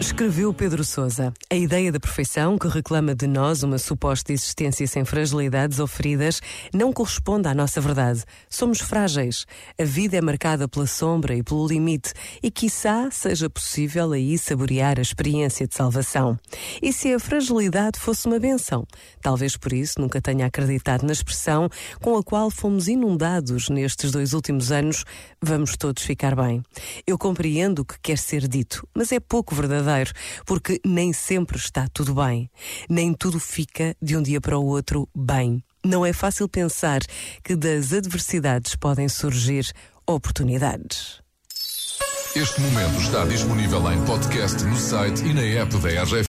Escreveu Pedro Sousa. A ideia da perfeição, que reclama de nós uma suposta existência sem fragilidades ou feridas, não corresponde à nossa verdade. Somos frágeis. A vida é marcada pela sombra e pelo limite, e quiçá seja possível aí saborear a experiência de salvação. E se a fragilidade fosse uma benção? Talvez por isso nunca tenha acreditado na expressão com a qual fomos inundados nestes dois últimos anos: vamos todos ficar bem. Eu compreendo o que quer ser dito, mas é pouco verdadeiro verdadeiro, porque nem sempre está tudo bem. Nem tudo fica de um dia para o outro bem. Não é fácil pensar que das adversidades podem surgir oportunidades. Este momento está disponível em podcast no site e na app da RGF.